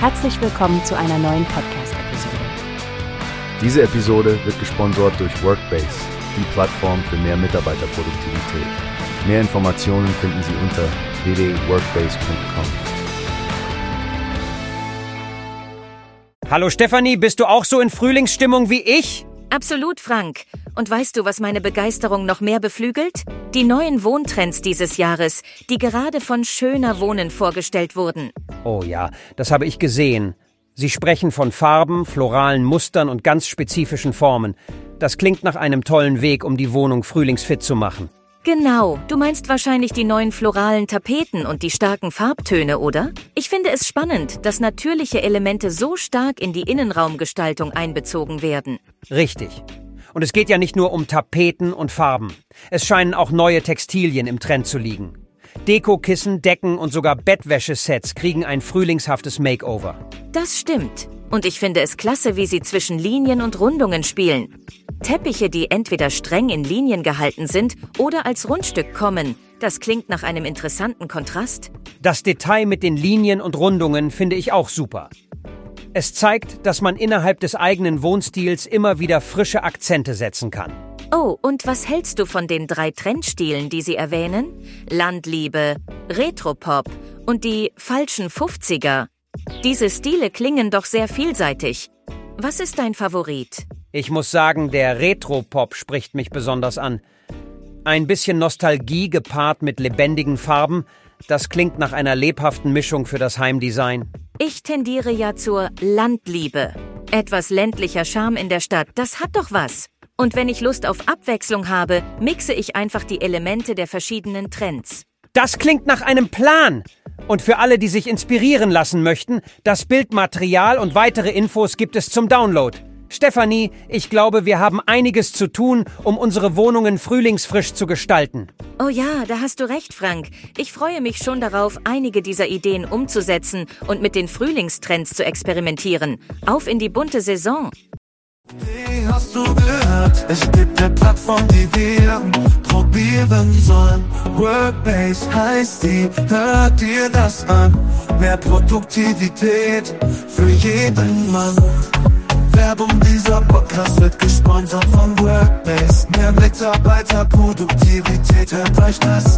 Herzlich willkommen zu einer neuen Podcast-Episode. Diese Episode wird gesponsert durch Workbase, die Plattform für mehr Mitarbeiterproduktivität. Mehr Informationen finden Sie unter www.workbase.com. Hallo Stefanie, bist du auch so in Frühlingsstimmung wie ich? Absolut, Frank. Und weißt du, was meine Begeisterung noch mehr beflügelt? Die neuen Wohntrends dieses Jahres, die gerade von Schöner Wohnen vorgestellt wurden. Oh ja, das habe ich gesehen. Sie sprechen von Farben, floralen Mustern und ganz spezifischen Formen. Das klingt nach einem tollen Weg, um die Wohnung frühlingsfit zu machen. Genau, du meinst wahrscheinlich die neuen floralen Tapeten und die starken Farbtöne, oder? Ich finde es spannend, dass natürliche Elemente so stark in die Innenraumgestaltung einbezogen werden. Richtig. Und es geht ja nicht nur um Tapeten und Farben. Es scheinen auch neue Textilien im Trend zu liegen. Dekokissen, Decken und sogar Bettwäschesets kriegen ein frühlingshaftes Makeover. Das stimmt. Und ich finde es klasse, wie sie zwischen Linien und Rundungen spielen. Teppiche, die entweder streng in Linien gehalten sind oder als Rundstück kommen. Das klingt nach einem interessanten Kontrast. Das Detail mit den Linien und Rundungen finde ich auch super. Es zeigt, dass man innerhalb des eigenen Wohnstils immer wieder frische Akzente setzen kann. Oh, und was hältst du von den drei Trendstilen, die Sie erwähnen? Landliebe, Retropop und die falschen 50er. Diese Stile klingen doch sehr vielseitig. Was ist dein Favorit? Ich muss sagen, der Retro-Pop spricht mich besonders an. Ein bisschen Nostalgie gepaart mit lebendigen Farben, das klingt nach einer lebhaften Mischung für das Heimdesign. Ich tendiere ja zur Landliebe. Etwas ländlicher Charme in der Stadt, das hat doch was. Und wenn ich Lust auf Abwechslung habe, mixe ich einfach die Elemente der verschiedenen Trends. Das klingt nach einem Plan. Und für alle, die sich inspirieren lassen möchten, das Bildmaterial und weitere Infos gibt es zum Download. Stefanie, ich glaube, wir haben einiges zu tun, um unsere Wohnungen frühlingsfrisch zu gestalten. Oh ja, da hast du recht, Frank. Ich freue mich schon darauf, einige dieser Ideen umzusetzen und mit den Frühlingstrends zu experimentieren. Auf in die bunte Saison. Wie hast du gehört? Es gibt eine Plattform, die wir probieren sollen. Workbase heißt die, hört dir das an. Mehr Produktivität für jeden Mann. Werbung, dieser Podcast wird gesponsert von Workbase. Mehr Mitarbeiterproduktivität, euch das